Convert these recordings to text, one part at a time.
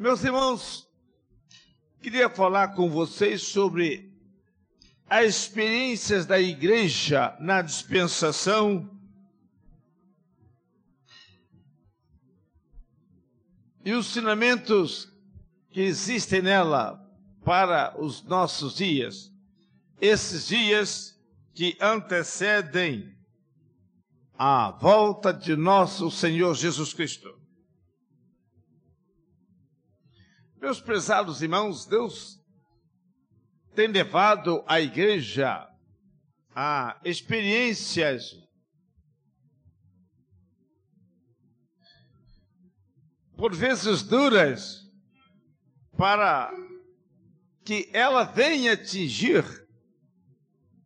Meus irmãos, queria falar com vocês sobre as experiências da igreja na dispensação e os ensinamentos que existem nela para os nossos dias, esses dias que antecedem a volta de nosso Senhor Jesus Cristo. Meus prezados irmãos, Deus tem levado a igreja a experiências por vezes duras, para que ela venha atingir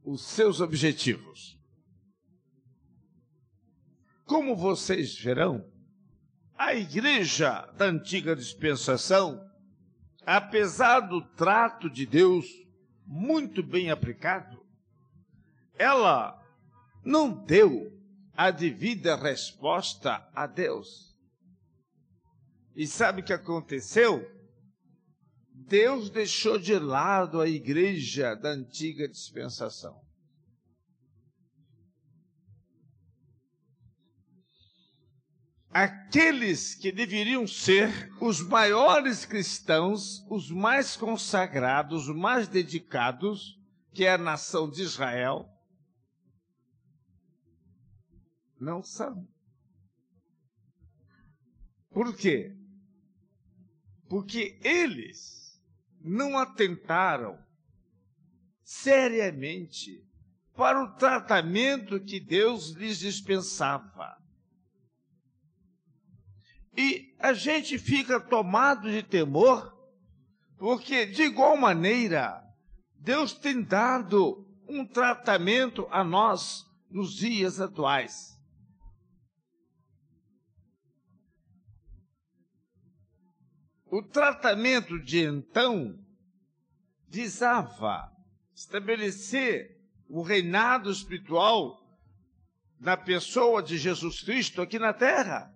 os seus objetivos. Como vocês verão, a igreja da antiga dispensação, apesar do trato de Deus muito bem aplicado, ela não deu a devida resposta a Deus. E sabe o que aconteceu? Deus deixou de lado a igreja da antiga dispensação. Aqueles que deveriam ser os maiores cristãos, os mais consagrados, os mais dedicados, que é a nação de Israel, não são. Por quê? porque eles não atentaram seriamente para o tratamento que Deus lhes dispensava. E a gente fica tomado de temor, porque, de igual maneira, Deus tem dado um tratamento a nós nos dias atuais. O tratamento de então visava estabelecer o reinado espiritual na pessoa de Jesus Cristo aqui na terra.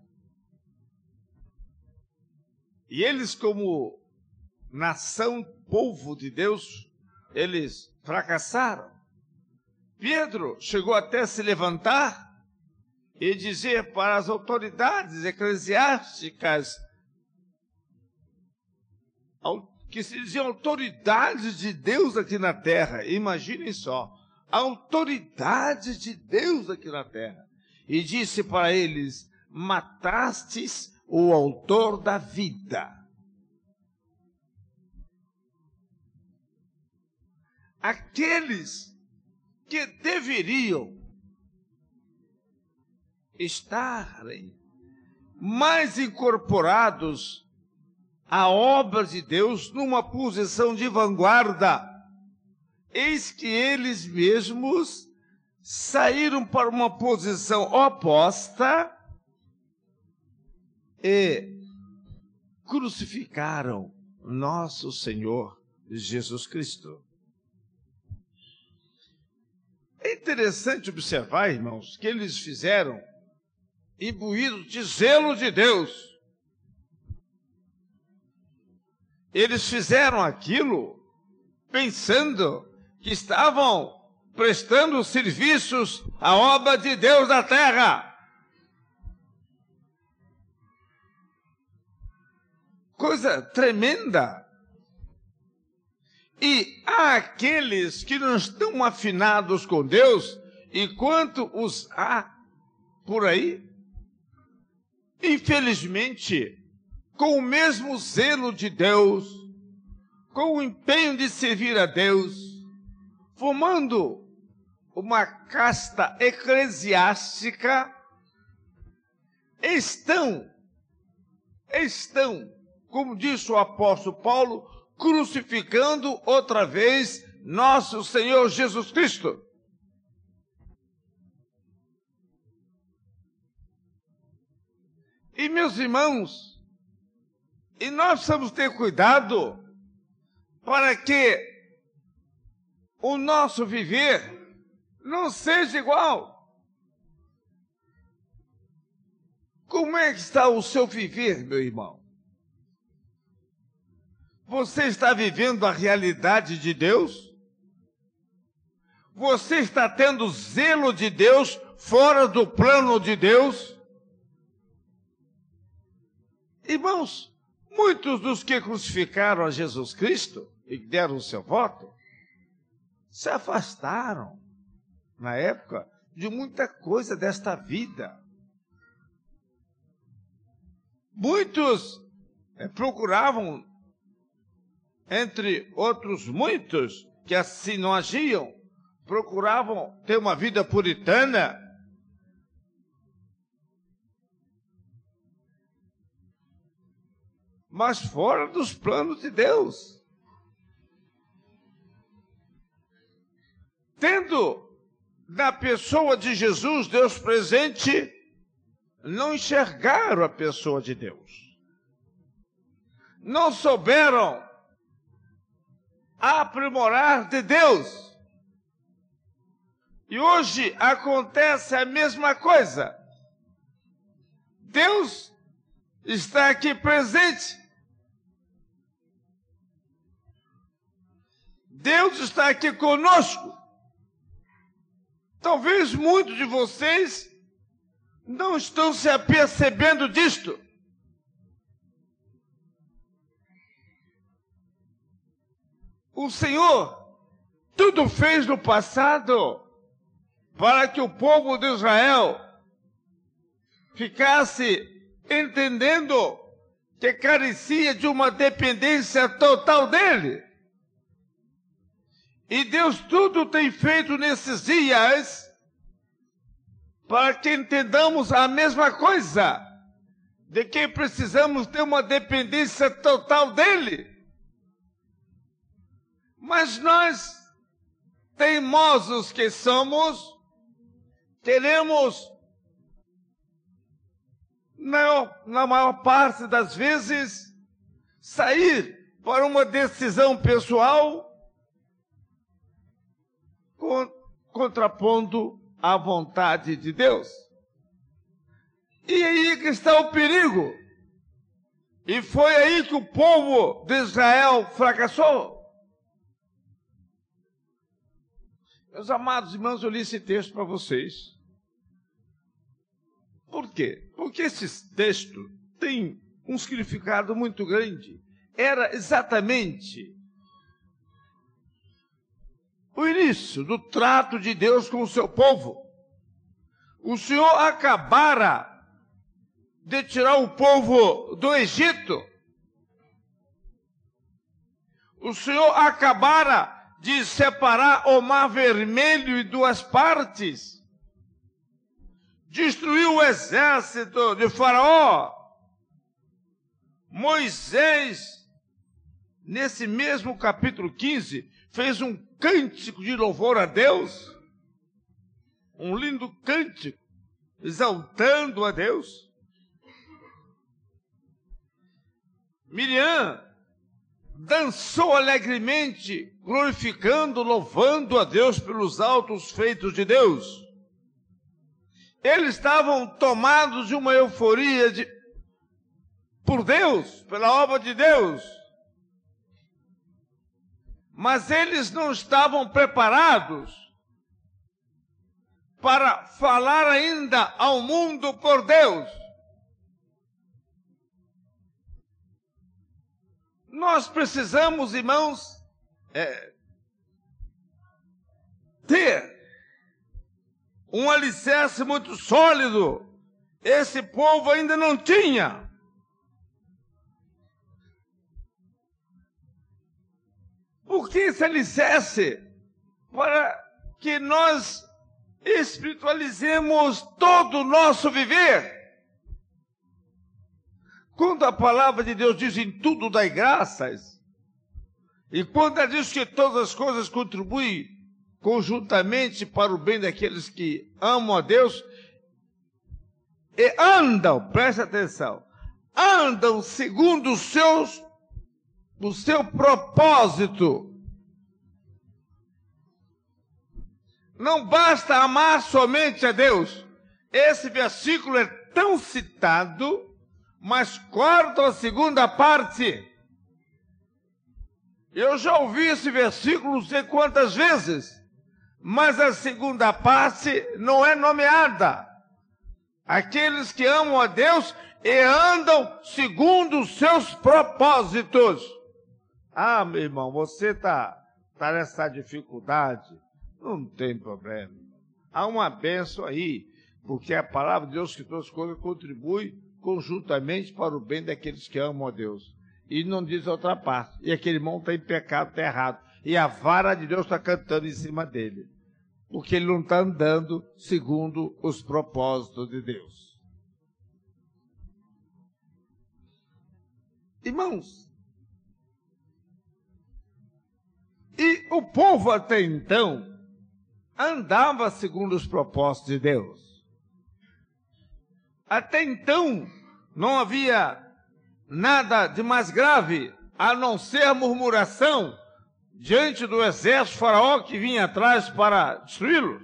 E eles, como nação, povo de Deus, eles fracassaram. Pedro chegou até se levantar e dizer para as autoridades eclesiásticas que se diziam autoridades de Deus aqui na terra. Imaginem só, autoridades de Deus aqui na terra. E disse para eles: Matastes o autor da vida. Aqueles que deveriam estarem mais incorporados a obra de Deus numa posição de vanguarda. Eis que eles mesmos saíram para uma posição oposta e crucificaram nosso Senhor Jesus Cristo. É interessante observar, irmãos, que eles fizeram imbuídos de zelo de Deus Eles fizeram aquilo pensando que estavam prestando serviços à obra de Deus na terra. Coisa tremenda. E há aqueles que não estão afinados com Deus, e quanto os há por aí, infelizmente, com o mesmo zelo de Deus, com o empenho de servir a Deus, formando uma casta eclesiástica, estão, estão, como disse o apóstolo Paulo, crucificando outra vez nosso Senhor Jesus Cristo. E meus irmãos, e nós precisamos ter cuidado para que o nosso viver não seja igual. Como é que está o seu viver, meu irmão? Você está vivendo a realidade de Deus? Você está tendo zelo de Deus fora do plano de Deus? Irmãos, muitos dos que crucificaram a Jesus Cristo e deram o seu voto se afastaram, na época, de muita coisa desta vida. Muitos é, procuravam, entre outros muitos que assim não agiam, procuravam ter uma vida puritana. Mas fora dos planos de Deus. Tendo na pessoa de Jesus Deus presente, não enxergaram a pessoa de Deus. Não souberam aprimorar de Deus. E hoje acontece a mesma coisa. Deus está aqui presente. Deus está aqui conosco. Talvez muitos de vocês não estão se apercebendo disto. O Senhor tudo fez no passado para que o povo de Israel ficasse entendendo que carecia de uma dependência total dele. E Deus tudo tem feito nesses dias para que entendamos a mesma coisa, de que precisamos ter uma dependência total dele. Mas nós, teimosos que somos, queremos, na, na maior parte das vezes, sair para uma decisão pessoal contrapondo a vontade de Deus. E aí que está o perigo. E foi aí que o povo de Israel fracassou. Meus amados irmãos, eu li esse texto para vocês. Por quê? Porque esse texto tem um significado muito grande. Era exatamente o início do trato de Deus com o seu povo. O Senhor acabara de tirar o povo do Egito. O Senhor acabara de separar o Mar Vermelho em duas partes. Destruiu o exército de Faraó. Moisés, nesse mesmo capítulo 15, fez um cântico de louvor a Deus, um lindo cântico, exaltando a Deus. Miriam dançou alegremente, glorificando, louvando a Deus pelos altos feitos de Deus. Eles estavam tomados de uma euforia de, por Deus, pela obra de Deus mas eles não estavam preparados para falar ainda ao mundo por Deus. Nós precisamos, irmãos, é, ter um alicerce muito sólido. Esse povo ainda não tinha. Por que esse alicerce? Para que nós espiritualizemos todo o nosso viver. Quando a palavra de Deus diz em tudo dai graças, e quando ela diz que todas as coisas contribuem conjuntamente para o bem daqueles que amam a Deus, e andam, preste atenção, andam segundo os seus o seu propósito. Não basta amar somente a Deus. Esse versículo é tão citado, mas corta a segunda parte. Eu já ouvi esse versículo não sei quantas vezes, mas a segunda parte não é nomeada. Aqueles que amam a Deus e andam segundo os seus propósitos. Ah, meu irmão, você está tá nessa dificuldade. Não tem problema. Há uma benção aí, porque a palavra de Deus que todas as coisas contribui conjuntamente para o bem daqueles que amam a Deus. E não diz outra parte. E aquele irmão está em pecado, está errado. E a vara de Deus está cantando em cima dele. Porque ele não está andando segundo os propósitos de Deus. Irmãos, e o povo até então andava segundo os propósitos de Deus. Até então não havia nada de mais grave a não ser a murmuração diante do exército faraó que vinha atrás para destruí-los.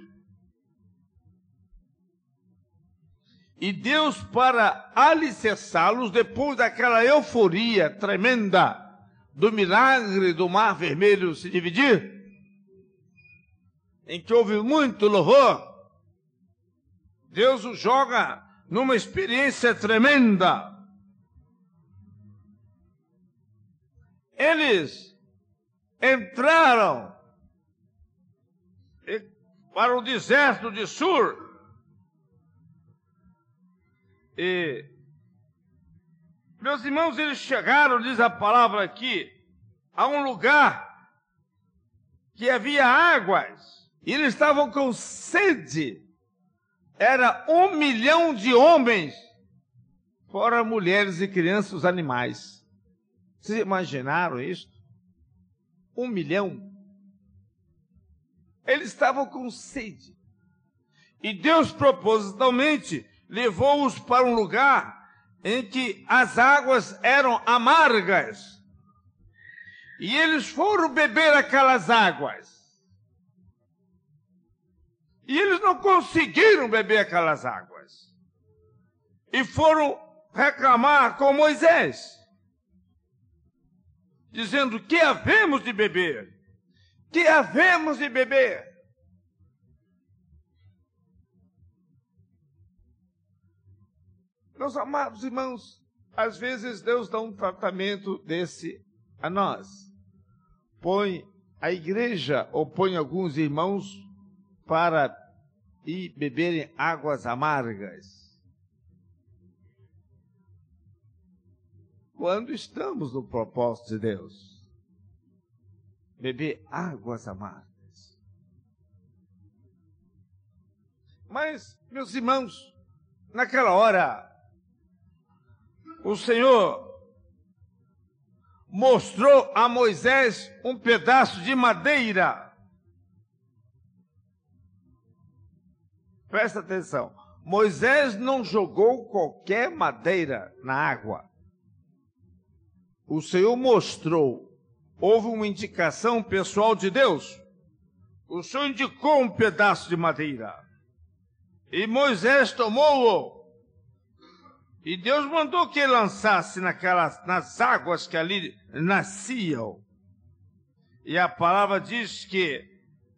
E Deus, para alicerçá-los, depois daquela euforia tremenda do milagre do Mar Vermelho se dividir, em que houve muito louvor, Deus os joga numa experiência tremenda eles entraram para o deserto de Sur e meus irmãos, eles chegaram, diz a palavra aqui, a um lugar que havia águas e eles estavam com sede. Era um milhão de homens, fora mulheres e crianças, animais. Vocês imaginaram isso? Um milhão. Eles estavam com sede. E Deus propositalmente levou-os para um lugar em que as águas eram amargas. E eles foram beber aquelas águas. E eles não conseguiram beber aquelas águas. E foram reclamar com Moisés dizendo: Que havemos de beber? Que havemos de beber? Meus amados irmãos, às vezes Deus dá um tratamento desse a nós. Põe a igreja ou põe alguns irmãos para ir beberem águas amargas. quando estamos no propósito de Deus. Beber águas amargas. Mas, meus irmãos, naquela hora, o Senhor mostrou a Moisés um pedaço de madeira. Presta atenção. Moisés não jogou qualquer madeira na água o Senhor mostrou, houve uma indicação pessoal de Deus. O Senhor indicou um pedaço de madeira. E Moisés tomou-o. E Deus mandou que lançasse naquelas, nas águas que ali nasciam. E a palavra diz que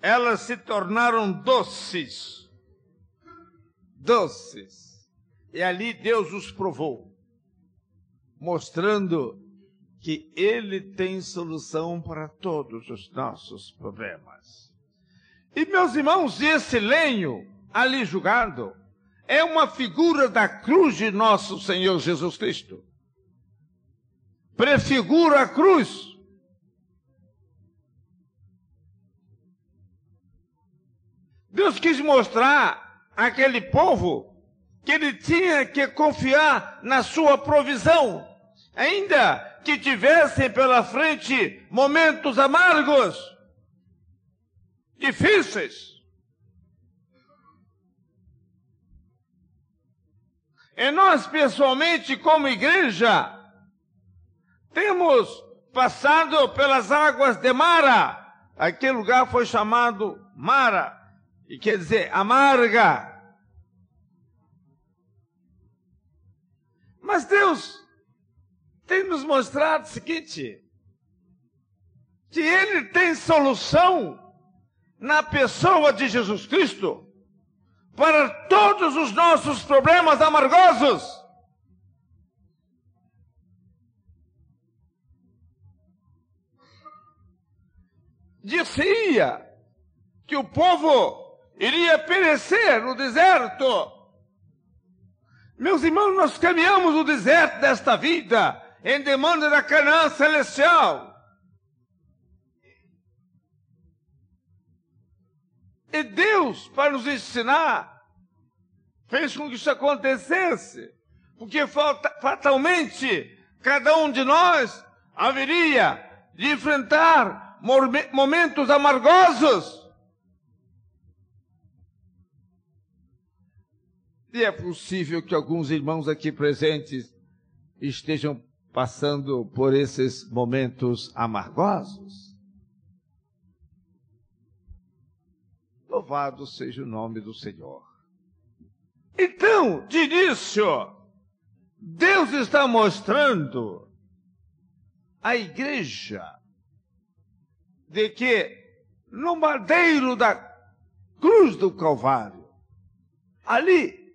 elas se tornaram doces. Doces. E ali Deus os provou, mostrando que Ele tem solução para todos os nossos problemas. E meus irmãos, esse lenho ali julgado é uma figura da cruz de nosso Senhor Jesus Cristo. Prefigura a cruz. Deus quis mostrar àquele povo que ele tinha que confiar na sua provisão, ainda que tivessem pela frente momentos amargos, difíceis. E nós, pessoalmente, como igreja, temos passado pelas águas de Mara. Aquele lugar foi chamado Mara, e quer dizer amarga. Mas Deus tem nos mostrado o seguinte: que ele tem solução na pessoa de Jesus Cristo para todos os nossos problemas amargosos. Dizia que o povo iria perecer no deserto. Meus irmãos, nós caminhamos no deserto desta vida em demanda da Canaã celestial. E Deus, para nos ensinar, fez com que isso acontecesse. Porque fatalmente cada um de nós haveria de enfrentar momentos amargosos. E é possível que alguns irmãos aqui presentes estejam passando por esses momentos amargosos. Louvado seja o nome do Senhor. Então, de início, Deus está mostrando à igreja de que no madeiro da cruz do Calvário, ali,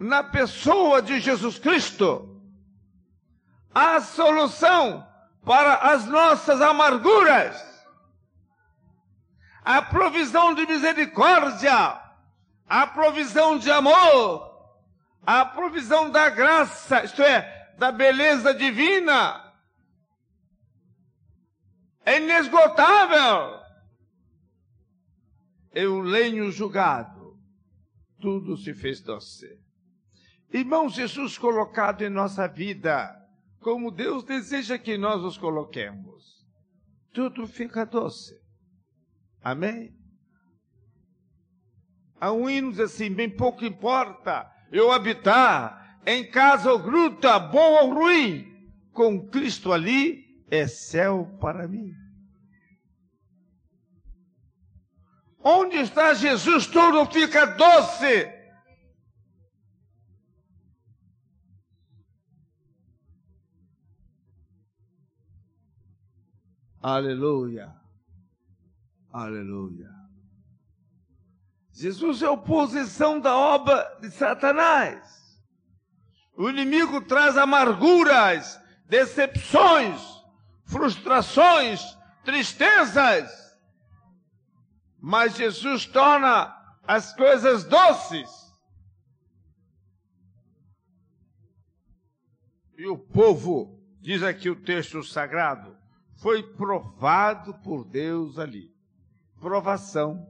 na pessoa de Jesus Cristo, há solução para as nossas amarguras a provisão de misericórdia, a provisão de amor, a provisão da graça, isto é, da beleza divina. É inesgotável. O lenho julgado. Tudo se fez doce. Irmão Jesus colocado em nossa vida, como Deus deseja que nós os coloquemos, tudo fica doce. Amém? Há um hino assim: bem pouco importa eu habitar em casa ou gruta, bom ou ruim, com Cristo ali é céu para mim. Onde está Jesus, tudo fica doce. Aleluia. Aleluia. Jesus é oposição da obra de Satanás. O inimigo traz amarguras, decepções, frustrações, tristezas. Mas Jesus torna as coisas doces. E o povo, diz aqui o texto sagrado, foi provado por Deus ali provação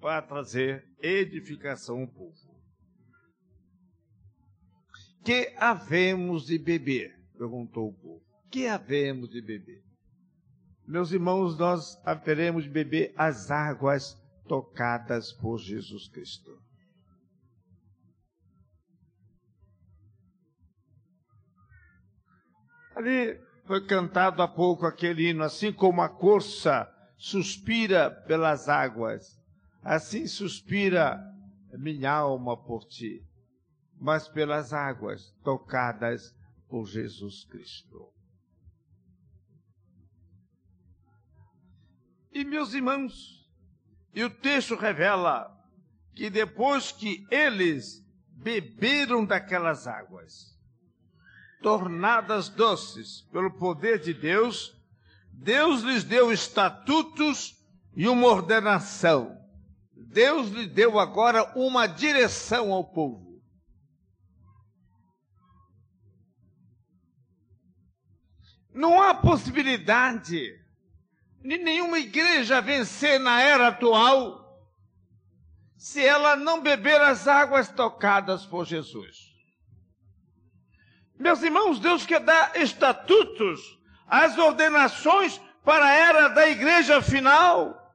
para trazer edificação ao povo. Que havemos de beber? perguntou o povo. Que havemos de beber? Meus irmãos, nós haveremos de beber as águas tocadas por Jesus Cristo. Ali foi cantado há pouco aquele hino, assim como a corça suspira pelas águas, assim suspira minha alma por ti, mas pelas águas tocadas por Jesus Cristo. E meus irmãos, e o texto revela que depois que eles beberam daquelas águas, tornadas doces pelo poder de Deus, Deus lhes deu estatutos e uma ordenação. Deus lhe deu agora uma direção ao povo. Não há possibilidade de nenhuma igreja vencer na era atual se ela não beber as águas tocadas por Jesus. Meus irmãos, Deus quer dar estatutos as ordenações para a era da igreja final,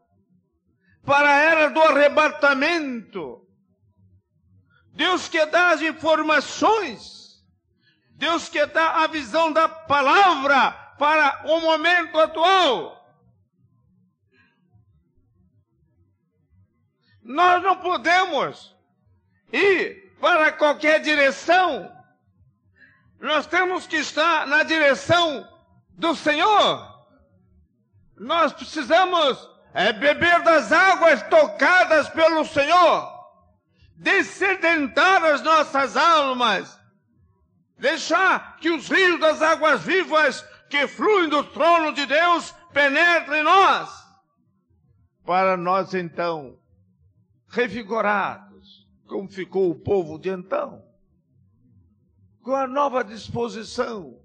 para a era do arrebatamento. Deus quer dar as informações, Deus quer dar a visão da palavra para o momento atual. Nós não podemos ir para qualquer direção. Nós temos que estar na direção do Senhor. Nós precisamos é, beber das águas tocadas pelo Senhor, descedentar as nossas almas, deixar que os rios das águas vivas que fluem do trono de Deus penetrem em nós, para nós então, revigorados, como ficou o povo de então, com a nova disposição,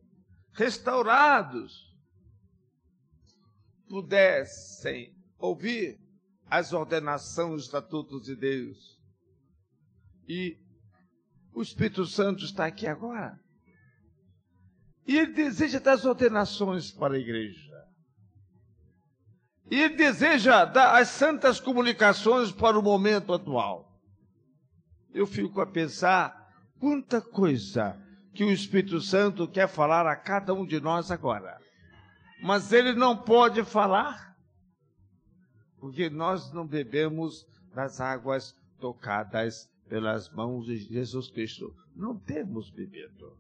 restaurados, pudessem ouvir as ordenações, os estatutos de Deus. E o Espírito Santo está aqui agora. E ele deseja dar as ordenações para a igreja. E ele deseja dar as santas comunicações para o momento atual. Eu fico a pensar quanta coisa que o Espírito Santo quer falar a cada um de nós agora. Mas ele não pode falar, porque nós não bebemos das águas tocadas pelas mãos de Jesus Cristo. Não temos bebido.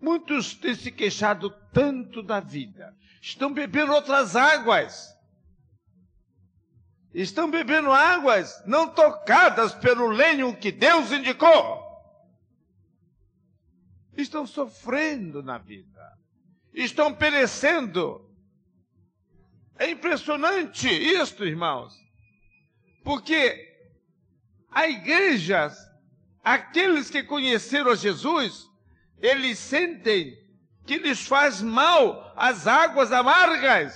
Muitos têm se queixado tanto da vida, estão bebendo outras águas. Estão bebendo águas não tocadas pelo lenho que Deus indicou estão sofrendo na vida, estão perecendo. É impressionante isto, irmãos, porque a igreja, aqueles que conheceram Jesus, eles sentem que lhes faz mal as águas amargas.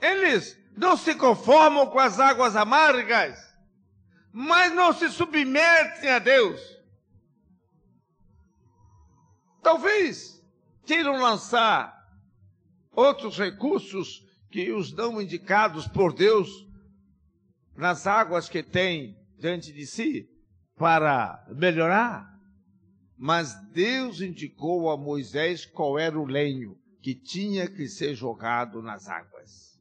Eles não se conformam com as águas amargas mas não se submetem a Deus. Talvez queiram lançar outros recursos que os dão indicados por Deus nas águas que tem diante de si para melhorar. Mas Deus indicou a Moisés qual era o lenho que tinha que ser jogado nas águas.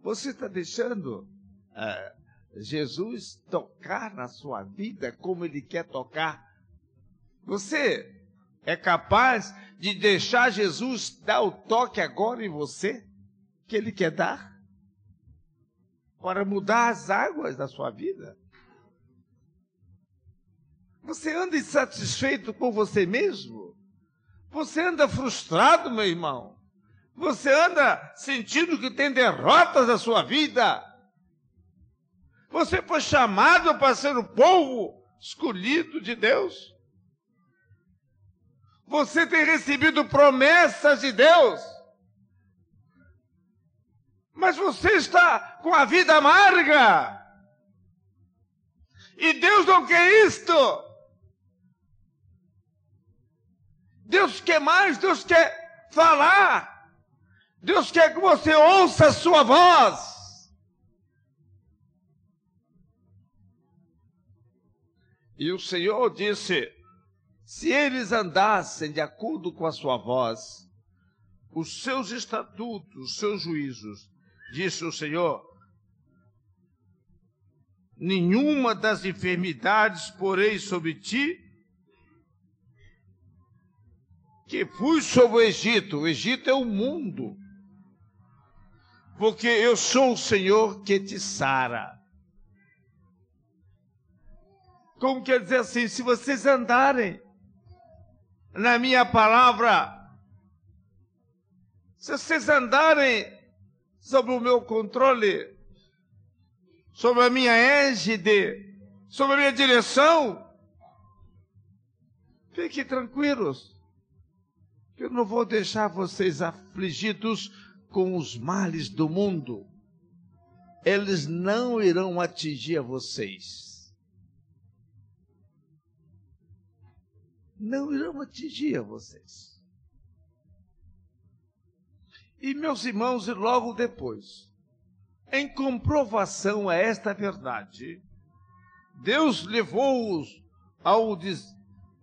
Você está deixando uh, Jesus tocar na sua vida como Ele quer tocar. Você é capaz de deixar Jesus dar o toque agora em você que Ele quer dar? Para mudar as águas da sua vida? Você anda insatisfeito com você mesmo? Você anda frustrado, meu irmão? Você anda sentindo que tem derrotas na sua vida? Você foi chamado para ser o povo escolhido de Deus. Você tem recebido promessas de Deus. Mas você está com a vida amarga. E Deus não quer isto. Deus quer mais, Deus quer falar. Deus quer que você ouça a sua voz. E o Senhor disse: se eles andassem de acordo com a sua voz, os seus estatutos, os seus juízos, disse o Senhor, nenhuma das enfermidades porei sobre ti, que fui sobre o Egito. O Egito é o mundo. Porque eu sou o Senhor que te sara. Como quer dizer assim, se vocês andarem na minha palavra, se vocês andarem sob o meu controle, sobre a minha égide, sobre a minha direção, fiquem tranquilos, que eu não vou deixar vocês afligidos com os males do mundo. Eles não irão atingir a vocês. Não irão atingir a vocês. E meus irmãos, e logo depois, em comprovação a esta verdade, Deus levou-os ao des...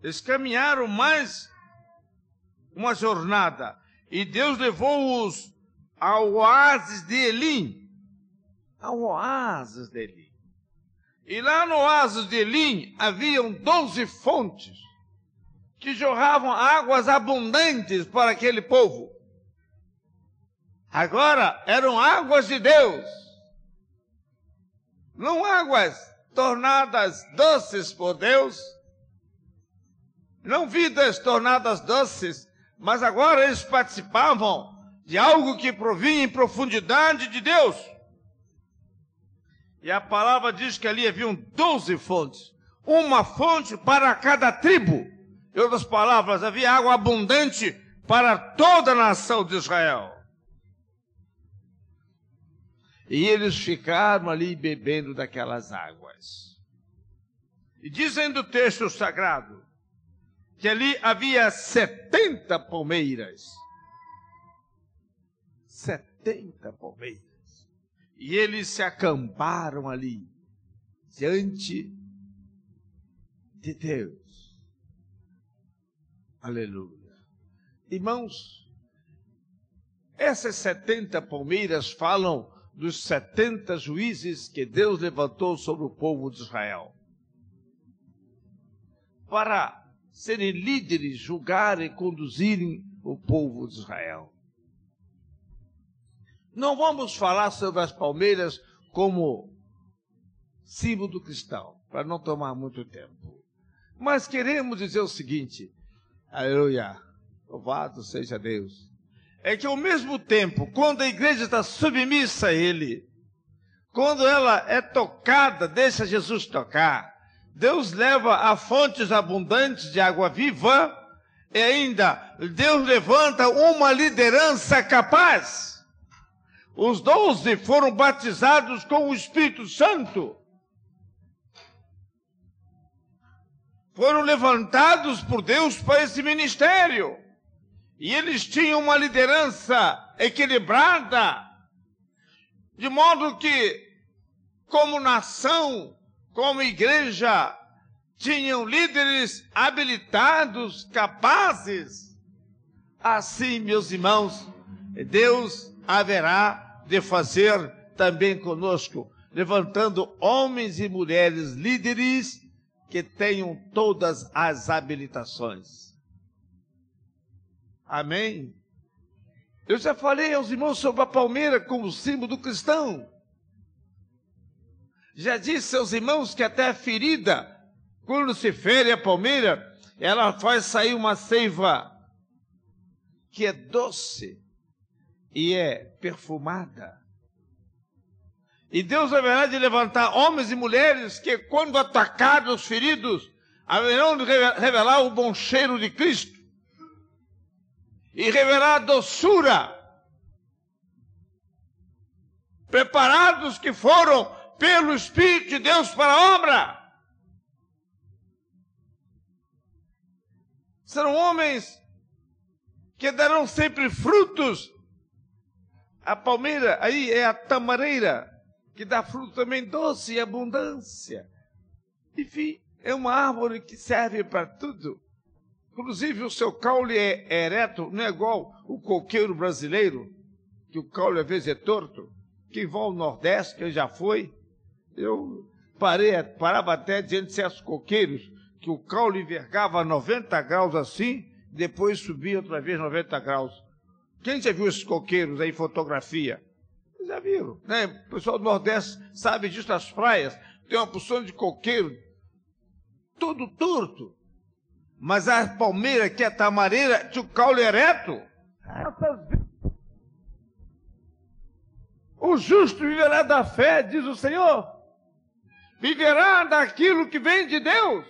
eles caminharam mais uma jornada e Deus levou-os ao oásis de Elim, ao oásis de Elim. E lá no oásis de Elim haviam doze fontes que jorravam águas abundantes para aquele povo. Agora eram águas de Deus, não águas tornadas doces por Deus, não vidas tornadas doces, mas agora eles participavam de algo que provinha em profundidade de Deus. E a palavra diz que ali haviam doze fontes, uma fonte para cada tribo. Em outras palavras, havia água abundante para toda a nação de Israel. E eles ficaram ali bebendo daquelas águas. E dizendo o texto sagrado que ali havia setenta palmeiras. Setenta palmeiras. E eles se acamparam ali, diante de Deus. Aleluia. Irmãos, essas setenta palmeiras falam dos setenta juízes que Deus levantou sobre o povo de Israel. Para serem líderes, julgarem, conduzirem o povo de Israel. Não vamos falar sobre as palmeiras como símbolo do cristão, para não tomar muito tempo. Mas queremos dizer o seguinte: aleluia, louvado seja Deus. É que ao mesmo tempo, quando a igreja está submissa a Ele, quando ela é tocada, deixa Jesus tocar, Deus leva a fontes abundantes de água viva, e ainda Deus levanta uma liderança capaz. Os doze foram batizados com o Espírito Santo. Foram levantados por Deus para esse ministério. E eles tinham uma liderança equilibrada, de modo que, como nação, como igreja, tinham líderes habilitados, capazes. Assim, meus irmãos, Deus haverá de fazer também conosco, levantando homens e mulheres líderes que tenham todas as habilitações. Amém? Eu já falei aos irmãos sobre a palmeira como símbolo do cristão. Já disse aos irmãos que até a ferida, quando se fere a palmeira, ela faz sair uma seiva que é doce e é perfumada. E Deus haverá de levantar homens e mulheres que, quando atacados, feridos, haverão de revelar o bom cheiro de Cristo e revelar a doçura. Preparados que foram pelo Espírito de Deus para a obra. Serão homens que darão sempre frutos a palmeira aí é a tamareira, que dá fruto também doce e abundância. Enfim, é uma árvore que serve para tudo. Inclusive, o seu caule é ereto, não é igual o coqueiro brasileiro, que o caule às vezes é torto. Quem vai ao Nordeste, que já foi, eu parei, parava até diante de certos coqueiros, que o caule envergava 90 graus assim, depois subia outra vez 90 graus. Quem já viu esses coqueiros aí em fotografia? Já viram, né? O pessoal do Nordeste sabe disso nas praias. Tem uma porção de coqueiro, todo torto. Mas a palmeira, que é tamareira, tinha o caule ereto. O justo viverá da fé, diz o Senhor. Viverá daquilo que vem de Deus.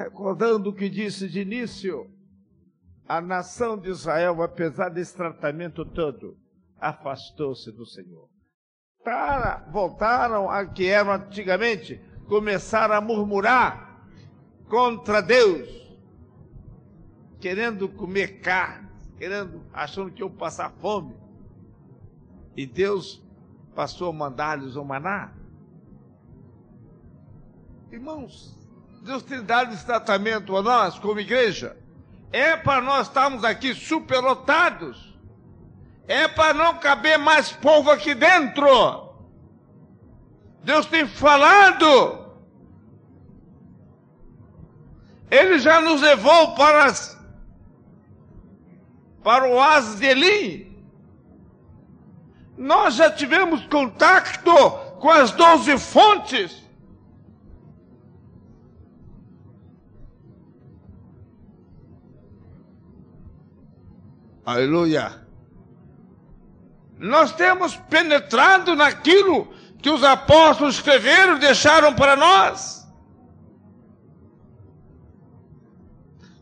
Recordando o que disse de início, a nação de Israel, apesar desse tratamento todo, afastou-se do Senhor. Para, voltaram a que eram antigamente, começaram a murmurar contra Deus, querendo comer carne, querendo, achando que iam passar fome. E Deus passou a mandar-lhes o maná. Irmãos, Deus tem dado esse tratamento a nós, como igreja. É para nós estarmos aqui superlotados. É para não caber mais povo aqui dentro. Deus tem falado. Ele já nos levou para, as, para o oásis de. Nós já tivemos contato com as doze fontes. Aleluia. Nós temos penetrado naquilo que os apóstolos escreveram deixaram para nós.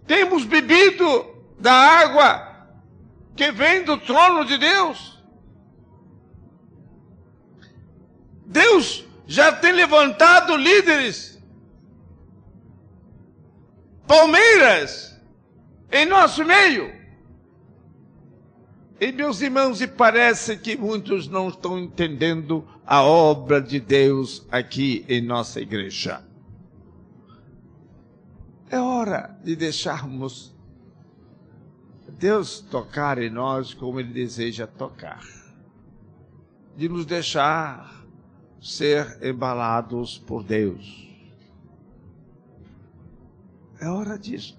Temos bebido da água que vem do trono de Deus. Deus já tem levantado líderes, palmeiras, em nosso meio. E meus irmãos, e parece que muitos não estão entendendo a obra de Deus aqui em nossa igreja. É hora de deixarmos Deus tocar em nós como Ele deseja tocar. De nos deixar ser embalados por Deus. É hora disso.